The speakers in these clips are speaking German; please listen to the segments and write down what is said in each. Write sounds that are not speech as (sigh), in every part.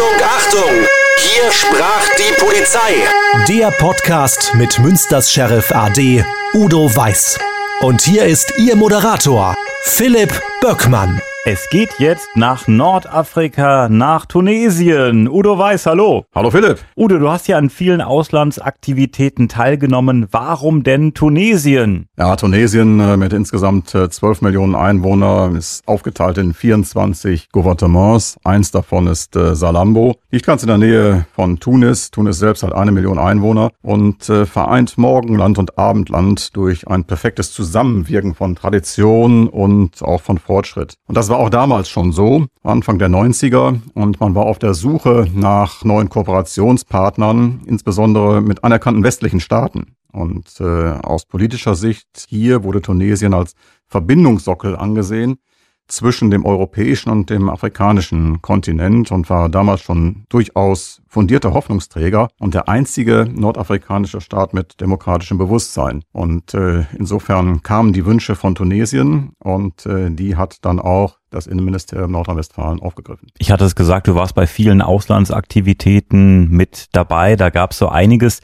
Achtung, Achtung! Hier sprach die Polizei. Der Podcast mit Münsters Sheriff AD Udo Weiß. Und hier ist Ihr Moderator, Philipp Böckmann. Es geht jetzt nach Nordafrika, nach Tunesien. Udo Weiß, hallo. Hallo Philipp. Udo, du hast ja an vielen Auslandsaktivitäten teilgenommen. Warum denn Tunesien? Ja, Tunesien äh, mit insgesamt 12 äh, Millionen Einwohnern ist aufgeteilt in 24 Gouvernements. Eins davon ist äh, Salambo. Liegt ganz in der Nähe von Tunis. Tunis selbst hat eine Million Einwohner und vereint Morgenland und Abendland durch ein perfektes Zusammenwirken von Tradition und auch von Fortschritt. Und das war auch damals schon so, Anfang der 90er. Und man war auf der Suche nach neuen Kooperationspartnern, insbesondere mit anerkannten westlichen Staaten. Und äh, aus politischer Sicht hier wurde Tunesien als Verbindungssockel angesehen zwischen dem europäischen und dem afrikanischen Kontinent und war damals schon durchaus fundierter Hoffnungsträger und der einzige nordafrikanische Staat mit demokratischem Bewusstsein. Und äh, insofern kamen die Wünsche von Tunesien und äh, die hat dann auch das Innenministerium Nordrhein-Westfalen aufgegriffen. Ich hatte es gesagt, du warst bei vielen Auslandsaktivitäten mit dabei. Da gab es so einiges.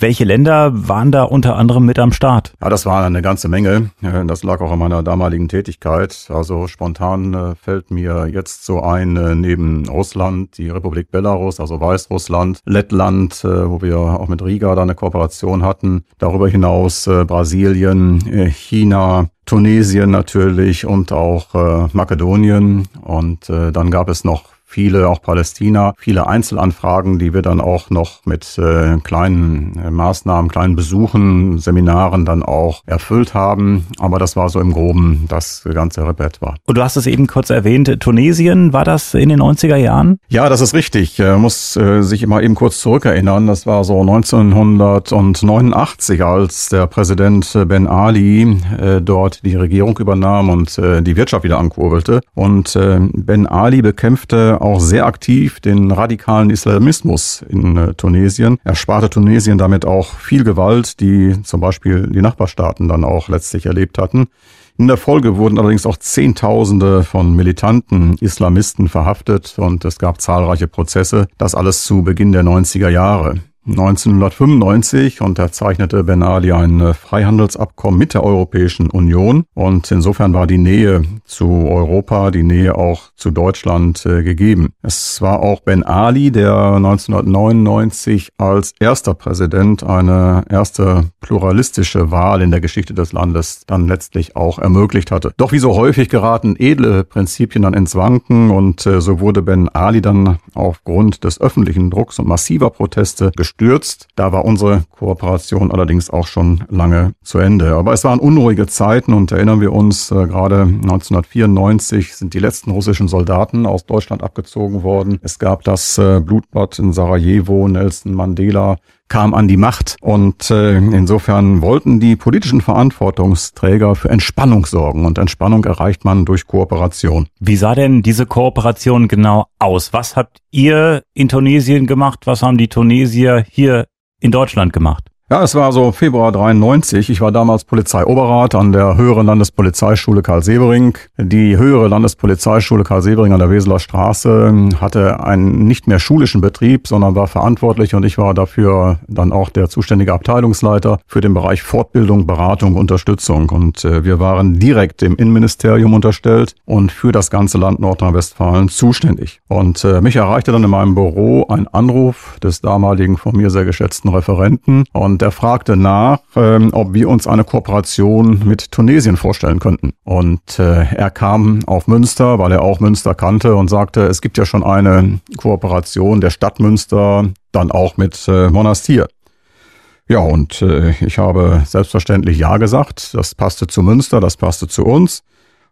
Welche Länder waren da unter anderem mit am Start? Ja, das war eine ganze Menge. Das lag auch an meiner damaligen Tätigkeit. Also spontan äh, fällt mir jetzt so ein, äh, neben Russland, die Republik Belarus, also Weißrussland, Lettland, äh, wo wir auch mit Riga da eine Kooperation hatten. Darüber hinaus Brasilien, China, Tunesien natürlich und auch äh, Makedonien. Und äh, dann gab es noch viele, auch Palästina, viele Einzelanfragen, die wir dann auch noch mit äh, kleinen äh, Maßnahmen, kleinen Besuchen, Seminaren dann auch erfüllt haben. Aber das war so im Groben das ganze Repertoire. Und du hast es eben kurz erwähnt, Tunesien, war das in den 90er Jahren? Ja, das ist richtig. Er muss äh, sich immer eben kurz zurückerinnern. Das war so 1989, als der Präsident Ben Ali äh, dort die Regierung übernahm und äh, die Wirtschaft wieder ankurbelte. Und äh, Ben Ali bekämpfte auch sehr aktiv den radikalen Islamismus in äh, Tunesien. Er sparte Tunesien damit auch viel Gewalt, die zum Beispiel die Nachbarstaaten dann auch letztlich erlebt hatten. In der Folge wurden allerdings auch Zehntausende von militanten Islamisten verhaftet und es gab zahlreiche Prozesse. Das alles zu Beginn der 90er Jahre. 1995 unterzeichnete Ben Ali ein äh, Freihandelsabkommen mit der Europäischen Union und insofern war die Nähe zu Europa, die Nähe auch zu Deutschland äh, gegeben. Es war auch Ben Ali, der 1999 als erster Präsident eine erste pluralistische Wahl in der Geschichte des Landes dann letztlich auch ermöglicht hatte. Doch wie so häufig geraten edle Prinzipien dann ins Wanken und äh, so wurde Ben Ali dann aufgrund des öffentlichen Drucks und massiver Proteste gestürzt gestürzt. Da war unsere Kooperation allerdings auch schon lange zu Ende. Aber es waren unruhige Zeiten und erinnern wir uns, äh, gerade 1994 sind die letzten russischen Soldaten aus Deutschland abgezogen worden. Es gab das äh, Blutbad in Sarajevo, Nelson Mandela kam an die Macht. Und äh, insofern wollten die politischen Verantwortungsträger für Entspannung sorgen. Und Entspannung erreicht man durch Kooperation. Wie sah denn diese Kooperation genau aus? Was habt ihr in Tunesien gemacht? Was haben die Tunesier hier in Deutschland gemacht? Ja, es war so Februar 93. Ich war damals Polizeioberrat an der Höheren Landespolizeischule Karl Severing. Die Höhere Landespolizeischule Karl Severing an der Weseler Straße hatte einen nicht mehr schulischen Betrieb, sondern war verantwortlich und ich war dafür dann auch der zuständige Abteilungsleiter für den Bereich Fortbildung, Beratung, Unterstützung. Und äh, wir waren direkt dem Innenministerium unterstellt und für das ganze Land Nordrhein-Westfalen zuständig. Und äh, mich erreichte dann in meinem Büro ein Anruf des damaligen von mir sehr geschätzten Referenten und und er fragte nach, ähm, ob wir uns eine Kooperation mit Tunesien vorstellen könnten. Und äh, er kam auf Münster, weil er auch Münster kannte und sagte, es gibt ja schon eine Kooperation der Stadt Münster, dann auch mit äh, Monastir. Ja, und äh, ich habe selbstverständlich Ja gesagt. Das passte zu Münster, das passte zu uns.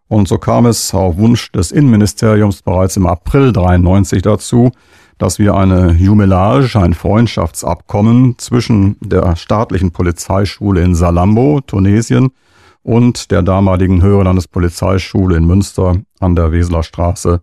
Und so kam es auf Wunsch des Innenministeriums bereits im April 93 dazu, dass wir eine Jumelage, ein Freundschaftsabkommen zwischen der staatlichen Polizeischule in Salambo, Tunesien, und der damaligen Höherlandespolizeischule in Münster an der Weseler Straße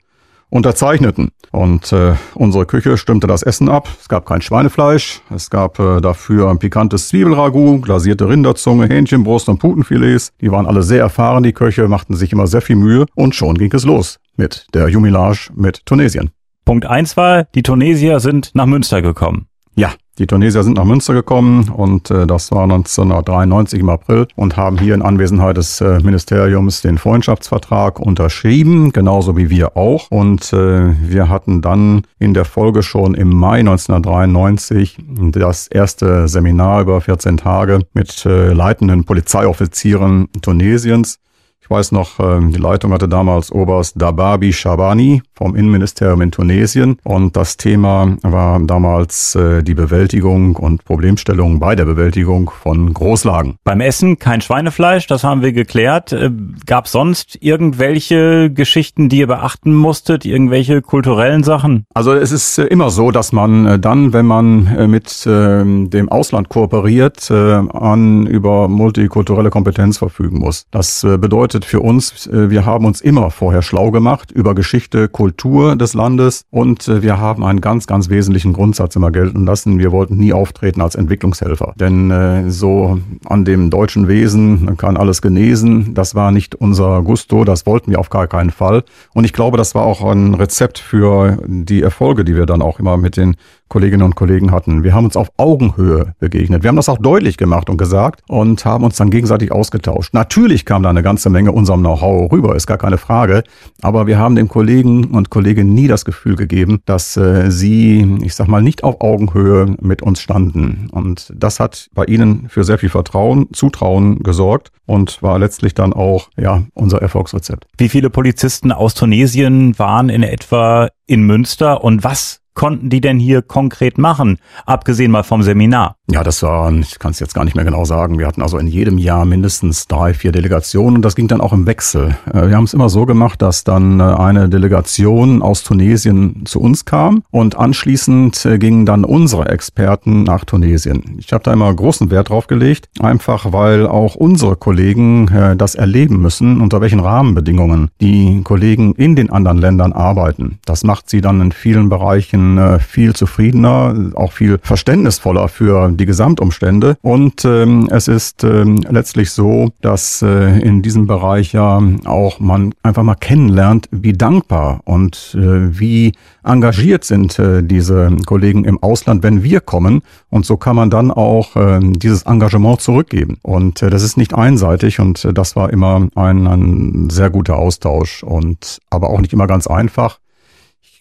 unterzeichneten. Und äh, unsere Küche stimmte das Essen ab. Es gab kein Schweinefleisch. Es gab äh, dafür ein pikantes Zwiebelragout, glasierte Rinderzunge, Hähnchenbrust und Putenfilets. Die waren alle sehr erfahren, die Köche, machten sich immer sehr viel Mühe. Und schon ging es los mit der Jumelage mit Tunesien. Punkt eins war, die Tunesier sind nach Münster gekommen. Ja, die Tunesier sind nach Münster gekommen und äh, das war 1993 im April und haben hier in Anwesenheit des äh, Ministeriums den Freundschaftsvertrag unterschrieben, genauso wie wir auch. Und äh, wir hatten dann in der Folge schon im Mai 1993 das erste Seminar über 14 Tage mit äh, leitenden Polizeioffizieren Tunesiens ich weiß noch, ähm, die Leitung hatte damals Oberst Dababi Shabani vom Innenministerium in Tunesien und das Thema war damals äh, die Bewältigung und Problemstellung bei der Bewältigung von Großlagen. Beim Essen kein Schweinefleisch, das haben wir geklärt. Äh, Gab sonst irgendwelche Geschichten, die ihr beachten musstet, irgendwelche kulturellen Sachen? Also es ist äh, immer so, dass man dann, wenn man mit ähm, dem Ausland kooperiert, an über multikulturelle Kompetenz verfügen muss. Das bedeutet, bedeutet für uns, äh, wir haben uns immer vorher schlau gemacht über Geschichte, Kultur des Landes und äh, wir haben einen ganz, ganz wesentlichen Grundsatz immer gelten lassen. Wir wollten nie auftreten als Entwicklungshelfer. Denn äh, so an dem deutschen Wesen kann alles genesen. Das war nicht unser Gusto, das wollten wir auf gar keinen Fall. Und ich glaube, das war auch ein Rezept für die Erfolge, die wir dann auch immer mit den Kolleginnen und Kollegen hatten. Wir haben uns auf Augenhöhe begegnet. Wir haben das auch deutlich gemacht und gesagt und haben uns dann gegenseitig ausgetauscht. Natürlich kam da eine ganze Menge unserem Know-how rüber, ist gar keine Frage. Aber wir haben dem Kollegen und Kolleginnen nie das Gefühl gegeben, dass äh, sie, ich sag mal, nicht auf Augenhöhe mit uns standen. Und das hat bei ihnen für sehr viel Vertrauen, Zutrauen gesorgt und war letztlich dann auch, ja, unser Erfolgsrezept. Wie viele Polizisten aus Tunesien waren in etwa in Münster und was konnten die denn hier konkret machen, abgesehen mal vom Seminar? Ja, das war, ich kann es jetzt gar nicht mehr genau sagen. Wir hatten also in jedem Jahr mindestens drei, vier Delegationen und das ging dann auch im Wechsel. Äh, wir haben es immer so gemacht, dass dann äh, eine Delegation aus Tunesien zu uns kam und anschließend äh, gingen dann unsere Experten nach Tunesien. Ich habe da immer großen Wert drauf gelegt, einfach weil auch unsere Kollegen das erleben müssen, unter welchen Rahmenbedingungen die Kollegen in den anderen Ländern arbeiten. Das macht sie dann in vielen Bereichen viel zufriedener, auch viel verständnisvoller für die Gesamtumstände. Und ähm, es ist ähm, letztlich so, dass äh, in diesem Bereich ja auch man einfach mal kennenlernt, wie dankbar und äh, wie engagiert sind äh, diese Kollegen im Ausland, wenn wir kommen. Und so kann man dann auch äh, dieses Engagement zurückgeben. Und äh, das ist nicht einseitig und äh, das war immer ein, ein sehr guter Austausch und aber auch nicht immer ganz einfach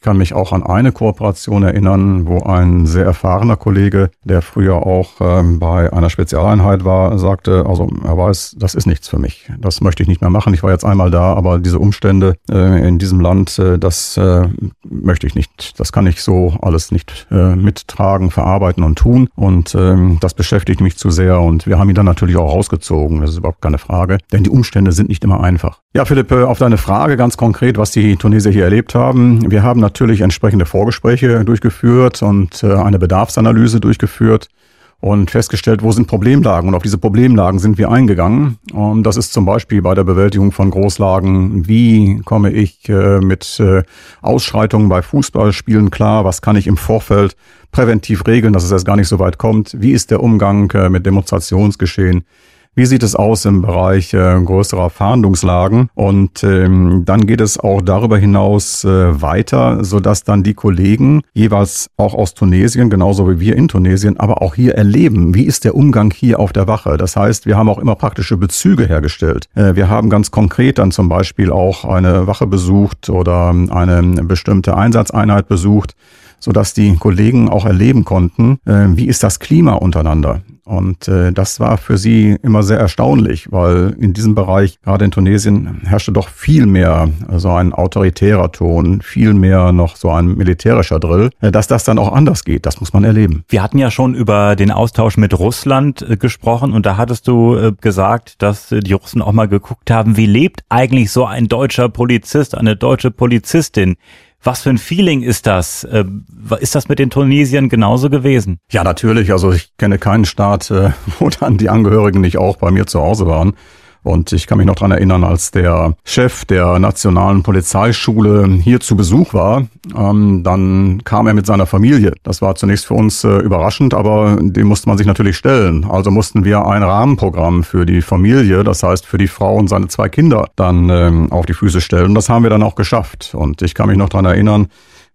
kann mich auch an eine Kooperation erinnern, wo ein sehr erfahrener Kollege, der früher auch ähm, bei einer Spezialeinheit war, sagte, also er weiß, das ist nichts für mich. Das möchte ich nicht mehr machen. Ich war jetzt einmal da, aber diese Umstände äh, in diesem Land, äh, das äh, möchte ich nicht. Das kann ich so alles nicht äh, mittragen, verarbeiten und tun. Und ähm, das beschäftigt mich zu sehr. Und wir haben ihn dann natürlich auch rausgezogen. Das ist überhaupt keine Frage. Denn die Umstände sind nicht immer einfach. Ja, Philipp, äh, auf deine Frage ganz konkret, was die Tunesier hier erlebt haben. Wir haben natürlich entsprechende Vorgespräche durchgeführt und äh, eine Bedarfsanalyse durchgeführt und festgestellt, wo sind Problemlagen. Und auf diese Problemlagen sind wir eingegangen. Und das ist zum Beispiel bei der Bewältigung von Großlagen. Wie komme ich äh, mit Ausschreitungen bei Fußballspielen klar? Was kann ich im Vorfeld präventiv regeln, dass es erst gar nicht so weit kommt? Wie ist der Umgang mit Demonstrationsgeschehen? Wie sieht es aus im Bereich äh, größerer Fahndungslagen? Und ähm, dann geht es auch darüber hinaus äh, weiter, sodass dann die Kollegen jeweils auch aus Tunesien, genauso wie wir in Tunesien, aber auch hier erleben, wie ist der Umgang hier auf der Wache. Das heißt, wir haben auch immer praktische Bezüge hergestellt. Äh, wir haben ganz konkret dann zum Beispiel auch eine Wache besucht oder eine bestimmte Einsatzeinheit besucht sodass die Kollegen auch erleben konnten, äh, wie ist das Klima untereinander. Und äh, das war für sie immer sehr erstaunlich, weil in diesem Bereich, gerade in Tunesien, herrschte doch viel mehr so ein autoritärer Ton, viel mehr noch so ein militärischer Drill. Äh, dass das dann auch anders geht, das muss man erleben. Wir hatten ja schon über den Austausch mit Russland äh, gesprochen und da hattest du äh, gesagt, dass äh, die Russen auch mal geguckt haben, wie lebt eigentlich so ein deutscher Polizist, eine deutsche Polizistin? Was für ein Feeling ist das? Äh, ist das mit den Tunesiern genauso gewesen? Ja, natürlich. Also ich kenne keinen Staat, äh, (laughs) wo dann die Angehörigen nicht auch bei mir zu Hause waren. Und ich kann mich noch dran erinnern, als der Chef der nationalen Polizeischule hier zu Besuch war, ähm, dann kam er mit seiner Familie. Das war zunächst für uns äh, überraschend, aber dem musste man sich natürlich stellen. Also mussten wir ein Rahmenprogramm für die Familie, das heißt für die Frau und seine zwei Kinder, dann ähm, auf die Füße stellen. Und das haben wir dann auch geschafft. Und ich kann mich noch dran erinnern,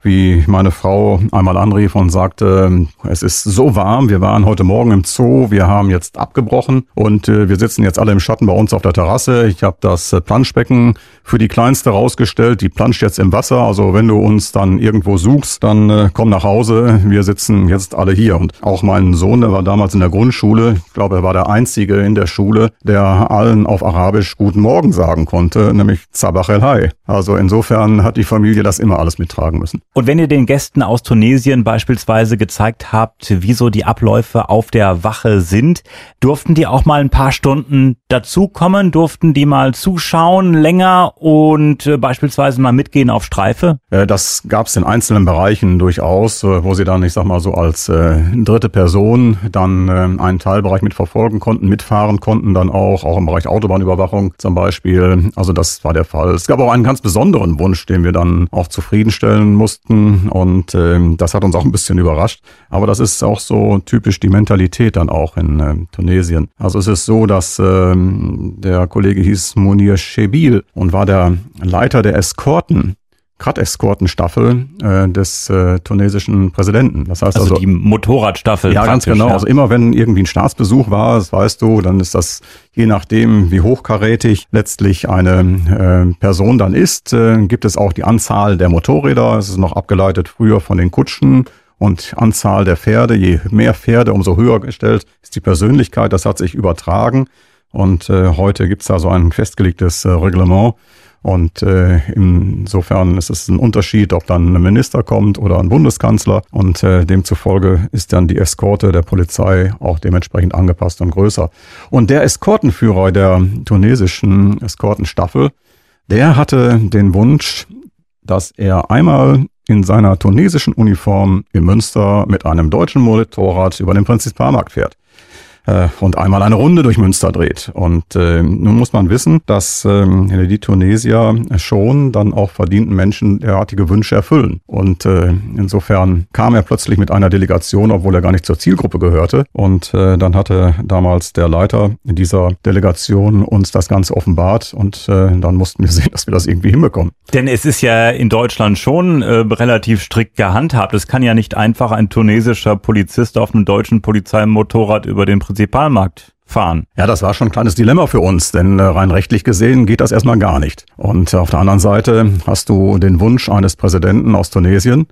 wie meine Frau einmal anrief und sagte, es ist so warm, wir waren heute Morgen im Zoo, wir haben jetzt abgebrochen und äh, wir sitzen jetzt alle im Schatten bei uns auf der Terrasse. Ich habe das äh, Planschbecken für die Kleinste rausgestellt, die planscht jetzt im Wasser. Also wenn du uns dann irgendwo suchst, dann äh, komm nach Hause. Wir sitzen jetzt alle hier. Und auch mein Sohn, der war damals in der Grundschule, ich glaube, er war der Einzige in der Schule, der allen auf Arabisch Guten Morgen sagen konnte, nämlich Zabach el Hai. Also insofern hat die Familie das immer alles mittragen müssen. Und wenn ihr den Gästen aus Tunesien beispielsweise gezeigt habt, wieso die Abläufe auf der Wache sind, durften die auch mal ein paar Stunden dazukommen? Durften die mal zuschauen länger und äh, beispielsweise mal mitgehen auf Streife? Äh, das gab es in einzelnen Bereichen durchaus, äh, wo sie dann, ich sag mal so als äh, dritte Person dann äh, einen Teilbereich mitverfolgen konnten, mitfahren konnten, dann auch, auch im Bereich Autobahnüberwachung zum Beispiel. Also das war der Fall. Es gab auch einen ganz besonderen Wunsch, den wir dann auch zufriedenstellen mussten und äh, das hat uns auch ein bisschen überrascht. Aber das ist auch so typisch die Mentalität dann auch in äh, Tunesien. Also es ist so, dass äh, der Kollege hieß Munir Shebil und war der Leiter der Eskorten Grad-Eskortenstaffel äh, des äh, tunesischen Präsidenten. Das heißt also, also die Motorradstaffel. Ja, ganz genau. Ja. Also immer wenn irgendwie ein Staatsbesuch war, das weißt du, dann ist das je nachdem, wie hochkarätig letztlich eine äh, Person dann ist, äh, gibt es auch die Anzahl der Motorräder. Es ist noch abgeleitet früher von den Kutschen und Anzahl der Pferde. Je mehr Pferde, umso höher gestellt ist die Persönlichkeit. Das hat sich übertragen. Und äh, heute gibt es da so ein festgelegtes äh, Reglement. Und äh, insofern ist es ein Unterschied, ob dann ein Minister kommt oder ein Bundeskanzler. Und äh, demzufolge ist dann die Eskorte der Polizei auch dementsprechend angepasst und größer. Und der Eskortenführer der tunesischen Eskortenstaffel, der hatte den Wunsch, dass er einmal in seiner tunesischen Uniform in Münster mit einem deutschen Motorrad über den Prinzipalmarkt fährt äh, und einmal eine Runde durch Münster dreht. Und äh, nun muss man wissen, dass äh, die Tunesier schon dann auch verdienten Menschen derartige Wünsche erfüllen. Und äh, insofern kam er plötzlich mit einer Delegation, obwohl er gar nicht zur Zielgruppe gehörte. Und äh, dann hatte damals der Leiter dieser Delegation uns das Ganze offenbart und äh, dann mussten wir (laughs) sehen, dass wir das irgendwie hinbekommen. Denn es ist ja in Deutschland schon äh, relativ strikt gehandhabt. Es kann ja nicht einfach ein tunesischer Polizist auf einem deutschen Polizeimotorrad über den Prinzipalmarkt fahren. Ja, das war schon ein kleines Dilemma für uns, denn äh, rein rechtlich gesehen geht das erstmal gar nicht. Und auf der anderen Seite hast du den Wunsch eines Präsidenten aus Tunesien,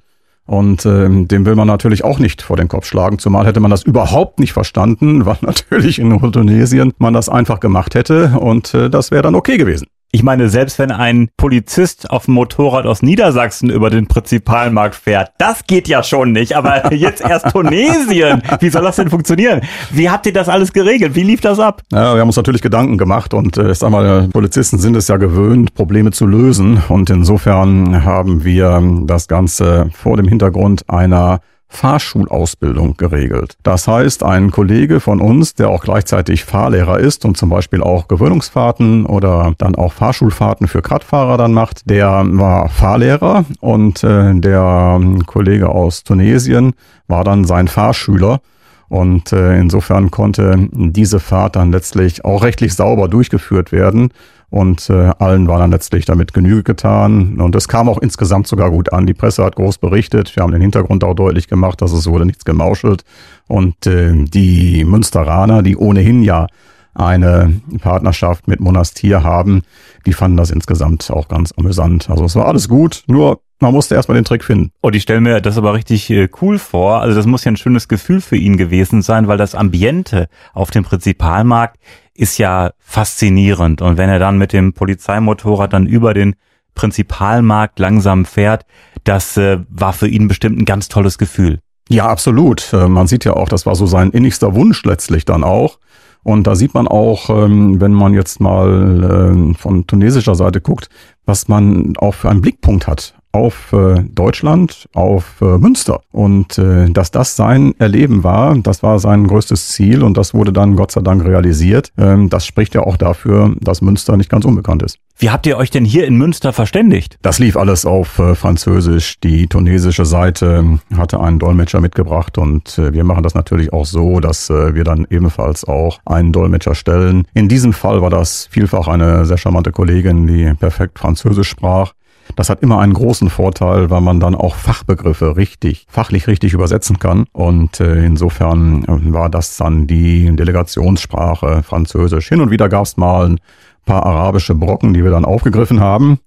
und ähm, dem will man natürlich auch nicht vor den Kopf schlagen, zumal hätte man das überhaupt nicht verstanden, (laughs) weil natürlich in Tunesien man das einfach gemacht hätte und äh, das wäre dann okay gewesen. Ich meine, selbst wenn ein Polizist auf dem Motorrad aus Niedersachsen über den Prinzipalmarkt fährt, das geht ja schon nicht. Aber (laughs) jetzt erst Tunesien. Wie soll das denn funktionieren? Wie habt ihr das alles geregelt? Wie lief das ab? Ja, wir haben uns natürlich Gedanken gemacht und äh, ich sag mal, Polizisten sind es ja gewöhnt, Probleme zu lösen. Und insofern haben wir das Ganze vor dem Hintergrund einer Fahrschulausbildung geregelt. Das heißt, ein Kollege von uns, der auch gleichzeitig Fahrlehrer ist und zum Beispiel auch Gewöhnungsfahrten oder dann auch Fahrschulfahrten für Radfahrer dann macht, der war Fahrlehrer und äh, der Kollege aus Tunesien war dann sein Fahrschüler. Und äh, insofern konnte diese Fahrt dann letztlich auch rechtlich sauber durchgeführt werden. Und äh, allen war dann letztlich damit Genüge getan. Und es kam auch insgesamt sogar gut an. Die Presse hat groß berichtet. Wir haben den Hintergrund auch deutlich gemacht, dass es wurde nichts gemauschelt. Und äh, die Münsteraner, die ohnehin ja eine Partnerschaft mit Monastir haben, die fanden das insgesamt auch ganz amüsant. Also es war alles gut, nur man musste erstmal den Trick finden. Und ich stelle mir das aber richtig äh, cool vor. Also das muss ja ein schönes Gefühl für ihn gewesen sein, weil das Ambiente auf dem Prinzipalmarkt ist ja faszinierend. Und wenn er dann mit dem Polizeimotorrad dann über den Prinzipalmarkt langsam fährt, das äh, war für ihn bestimmt ein ganz tolles Gefühl. Ja, absolut. Äh, man sieht ja auch, das war so sein innigster Wunsch letztlich dann auch. Und da sieht man auch, ähm, wenn man jetzt mal ähm, von tunesischer Seite guckt, was man auch für einen Blickpunkt hat auf äh, Deutschland, auf äh, Münster. Und äh, dass das sein Erleben war, das war sein größtes Ziel und das wurde dann Gott sei Dank realisiert. Ähm, das spricht ja auch dafür, dass Münster nicht ganz unbekannt ist. Wie habt ihr euch denn hier in Münster verständigt? Das lief alles auf äh, Französisch. Die tunesische Seite hatte einen Dolmetscher mitgebracht und äh, wir machen das natürlich auch so, dass äh, wir dann ebenfalls auch einen Dolmetscher stellen. In diesem Fall war das vielfach eine sehr charmante Kollegin, die perfekt Französisch sprach. Das hat immer einen großen Vorteil, weil man dann auch Fachbegriffe richtig, fachlich richtig übersetzen kann. Und äh, insofern äh, war das dann die Delegationssprache Französisch. Hin und wieder gab es mal ein paar arabische Brocken, die wir dann aufgegriffen haben.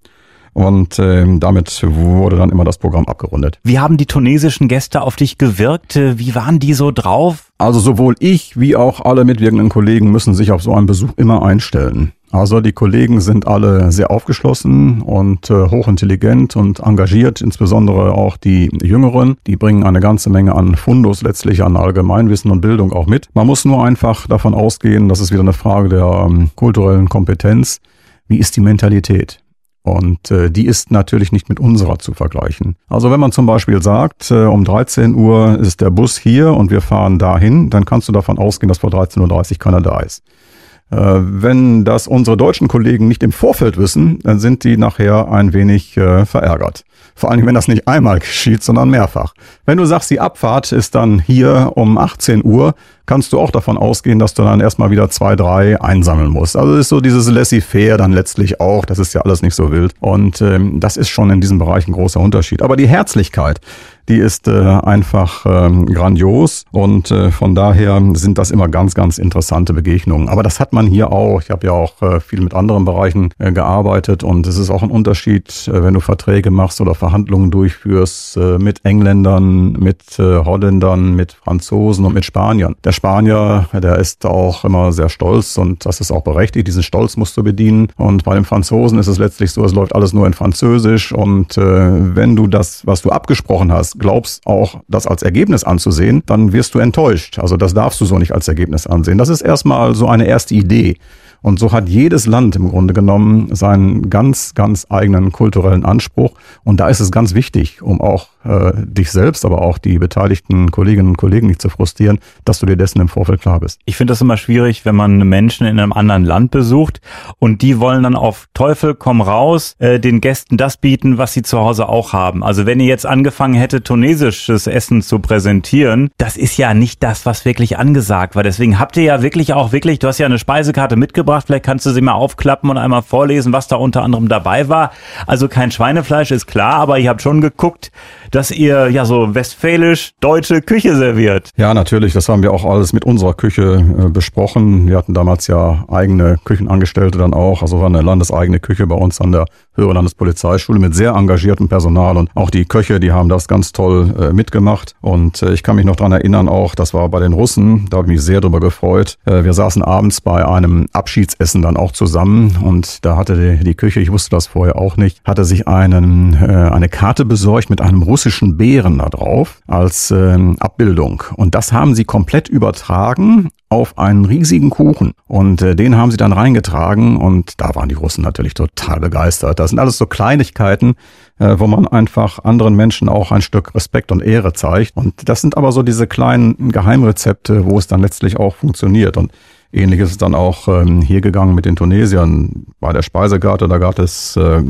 Und äh, damit wurde dann immer das Programm abgerundet. Wie haben die tunesischen Gäste auf dich gewirkt? Wie waren die so drauf? Also sowohl ich wie auch alle mitwirkenden Kollegen müssen sich auf so einen Besuch immer einstellen. Also die Kollegen sind alle sehr aufgeschlossen und äh, hochintelligent und engagiert, insbesondere auch die Jüngeren. Die bringen eine ganze Menge an Fundus letztlich an Allgemeinwissen und Bildung auch mit. Man muss nur einfach davon ausgehen, das ist wieder eine Frage der ähm, kulturellen Kompetenz. Wie ist die Mentalität? Und äh, die ist natürlich nicht mit unserer zu vergleichen. Also wenn man zum Beispiel sagt, äh, um 13 Uhr ist der Bus hier und wir fahren dahin, dann kannst du davon ausgehen, dass vor 13.30 Uhr keiner da ist. Äh, wenn das unsere deutschen Kollegen nicht im Vorfeld wissen, dann sind die nachher ein wenig äh, verärgert. Vor allem, wenn das nicht einmal geschieht, sondern mehrfach. Wenn du sagst, die Abfahrt ist dann hier um 18 Uhr, kannst du auch davon ausgehen, dass du dann erstmal wieder zwei, drei einsammeln musst. Also ist so dieses Laissez-faire dann letztlich auch. Das ist ja alles nicht so wild. Und ähm, das ist schon in diesem Bereich ein großer Unterschied. Aber die Herzlichkeit, die ist äh, einfach ähm, grandios und äh, von daher sind das immer ganz, ganz interessante Begegnungen. Aber das hat man hier auch. Ich habe ja auch äh, viel mit anderen Bereichen äh, gearbeitet und es ist auch ein Unterschied, äh, wenn du Verträge machst oder Verhandlungen durchführst äh, mit Engländern, mit äh, Holländern, mit Franzosen und mit Spaniern. Der Spanier, der ist auch immer sehr stolz und das ist auch berechtigt. Diesen Stolz musst du bedienen. Und bei den Franzosen ist es letztlich so, es läuft alles nur in Französisch und äh, wenn du das, was du abgesprochen hast, glaubst auch, das als Ergebnis anzusehen, dann wirst du enttäuscht. Also das darfst du so nicht als Ergebnis ansehen. Das ist erstmal so eine erste Idee. Und so hat jedes Land im Grunde genommen seinen ganz, ganz eigenen kulturellen Anspruch. Und da ist es ganz wichtig, um auch äh, dich selbst, aber auch die beteiligten Kolleginnen und Kollegen nicht zu frustrieren, dass du dir dessen im Vorfeld klar bist. Ich finde das immer schwierig, wenn man Menschen in einem anderen Land besucht und die wollen dann auf Teufel komm raus äh, den Gästen das bieten, was sie zu Hause auch haben. Also wenn ihr jetzt angefangen hätte, tunesisches Essen zu präsentieren, das ist ja nicht das, was wirklich angesagt war. Deswegen habt ihr ja wirklich auch wirklich, du hast ja eine Speisekarte mitgebracht, vielleicht kannst du sie mal aufklappen und einmal vorlesen, was da unter anderem dabei war. Also kein Schweinefleisch ist klar, aber ihr habt schon geguckt, dass ihr ja so westfälisch deutsche Küche serviert. Ja, natürlich. Das haben wir auch alles mit unserer Küche äh, besprochen. Wir hatten damals ja eigene Küchenangestellte dann auch. Also war eine landeseigene Küche bei uns an der Höhere Landespolizeischule mit sehr engagiertem Personal und auch die Köche, die haben das ganz toll äh, mitgemacht. Und äh, ich kann mich noch dran erinnern auch, das war bei den Russen, da habe ich mich sehr drüber gefreut. Äh, wir saßen abends bei einem Abschiedsessen dann auch zusammen und da hatte die, die Küche, ich wusste das vorher auch nicht, hatte sich einen, äh, eine Karte besorgt mit einem russischen Bären da drauf als äh, Abbildung. Und das haben sie komplett übertragen auf einen riesigen Kuchen. Und äh, den haben sie dann reingetragen und da waren die Russen natürlich total begeistert. Das sind alles so Kleinigkeiten, äh, wo man einfach anderen Menschen auch ein Stück Respekt und Ehre zeigt. Und das sind aber so diese kleinen Geheimrezepte, wo es dann letztlich auch funktioniert. Und Ähnlich ist es dann auch ähm, hier gegangen mit den Tunesiern. Bei der Speisekarte, da gab es äh,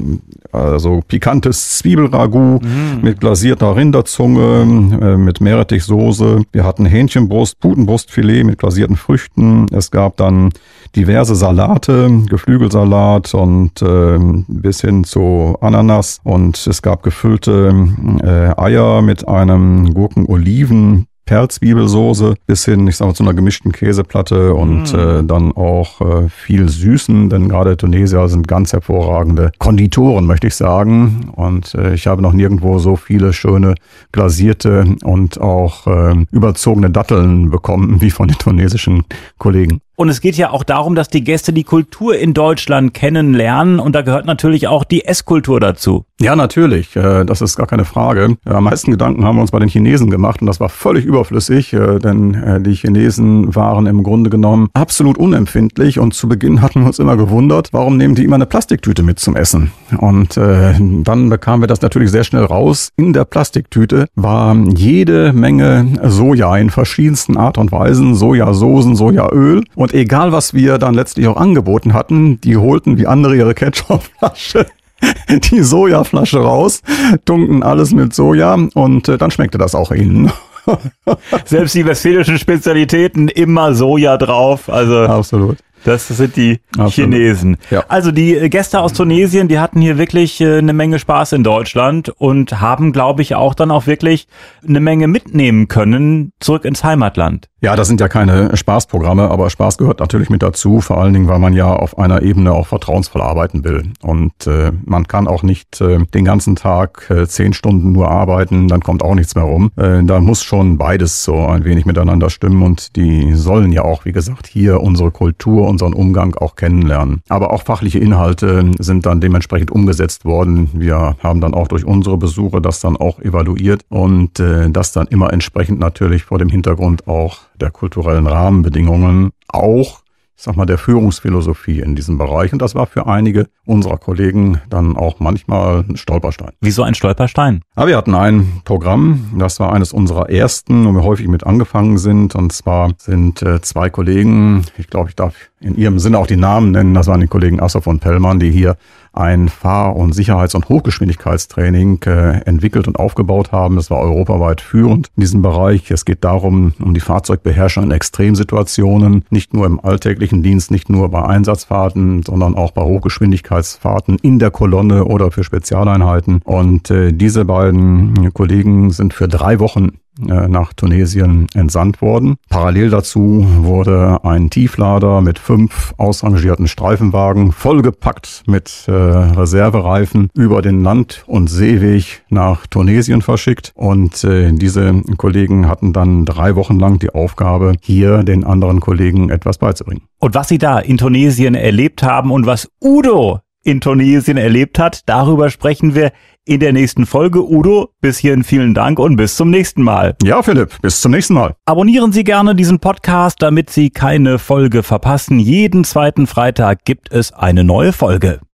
also pikantes Zwiebelragout mm. mit glasierter Rinderzunge, äh, mit Meerrettichsoße. Wir hatten Hähnchenbrust, Putenbrustfilet mit glasierten Früchten. Es gab dann diverse Salate, Geflügelsalat und äh, bis hin zu Ananas. Und es gab gefüllte äh, Eier mit einem Gurken-Oliven Perlzwiebelsoße bis hin, ich sag mal, zu einer gemischten Käseplatte und mm. äh, dann auch äh, viel Süßen, denn gerade Tunesier sind ganz hervorragende Konditoren, möchte ich sagen. Und äh, ich habe noch nirgendwo so viele schöne glasierte und auch äh, überzogene Datteln bekommen (laughs) wie von den tunesischen Kollegen. Und es geht ja auch darum, dass die Gäste die Kultur in Deutschland kennenlernen. Und da gehört natürlich auch die Esskultur dazu. Ja, natürlich. Äh, das ist gar keine Frage. Am meisten Gedanken haben wir uns bei den Chinesen gemacht. Und das war völlig überflüssig, äh, denn äh, die Chinesen waren im Grunde genommen absolut unempfindlich. Und zu Beginn (laughs) hatten wir uns immer gewundert, warum nehmen die immer eine Plastiktüte mit zum Essen? Und dann bekamen wir das natürlich sehr schnell raus. In der Plastiktüte war jede Menge Soja in verschiedensten Art und Weisen. Sojasoßen, Sojaöl. Und egal, was wir dann letztlich auch angeboten hatten, die holten wie andere ihre Ketchupflasche (laughs) die Sojaflasche raus, tunken alles mit Soja und äh, dann schmeckte das auch ihnen. (laughs) Selbst die westfälischen Spezialitäten immer Soja drauf. Also absolut. Das sind die Absolut. Chinesen. Ja. Also die Gäste aus Tunesien, die hatten hier wirklich äh, eine Menge Spaß in Deutschland und haben, glaube ich, auch dann auch wirklich eine Menge mitnehmen können zurück ins Heimatland. Ja, das sind ja keine Spaßprogramme, aber Spaß gehört natürlich mit dazu, vor allen Dingen, weil man ja auf einer Ebene auch vertrauensvoll arbeiten will. Und äh, man kann auch nicht äh, den ganzen Tag äh, zehn Stunden nur arbeiten, dann kommt auch nichts mehr rum. Äh, da muss schon beides so ein wenig miteinander stimmen und die sollen ja auch, wie gesagt, hier unsere Kultur, unseren Umgang auch kennenlernen. Aber auch fachliche Inhalte sind dann dementsprechend umgesetzt worden. Wir haben dann auch durch unsere Besuche das dann auch evaluiert und äh, das dann immer entsprechend natürlich vor dem Hintergrund auch der kulturellen Rahmenbedingungen, auch, ich sag mal, der Führungsphilosophie in diesem Bereich. Und das war für einige unserer Kollegen dann auch manchmal ein Stolperstein. Wieso ein Stolperstein? Aber wir hatten ein Programm, das war eines unserer ersten, wo wir häufig mit angefangen sind. Und zwar sind äh, zwei Kollegen, ich glaube, ich darf in ihrem Sinne auch die Namen nennen, das waren die Kollegen Assoff und Pellmann, die hier ein Fahr- und Sicherheits- und Hochgeschwindigkeitstraining äh, entwickelt und aufgebaut haben. Das war europaweit führend in diesem Bereich. Es geht darum, um die Fahrzeugbeherrschung in Extremsituationen, nicht nur im alltäglichen Dienst, nicht nur bei Einsatzfahrten, sondern auch bei Hochgeschwindigkeitsfahrten in der Kolonne oder für Spezialeinheiten. Und äh, diese beiden Kollegen sind für drei Wochen nach Tunesien entsandt worden. Parallel dazu wurde ein Tieflader mit fünf ausrangierten Streifenwagen vollgepackt mit äh, Reservereifen über den Land- und Seeweg nach Tunesien verschickt. Und äh, diese Kollegen hatten dann drei Wochen lang die Aufgabe, hier den anderen Kollegen etwas beizubringen. Und was sie da in Tunesien erlebt haben und was Udo in Tunesien erlebt hat, darüber sprechen wir in der nächsten Folge. Udo, bis hierhin vielen Dank und bis zum nächsten Mal. Ja, Philipp, bis zum nächsten Mal. Abonnieren Sie gerne diesen Podcast, damit Sie keine Folge verpassen. Jeden zweiten Freitag gibt es eine neue Folge.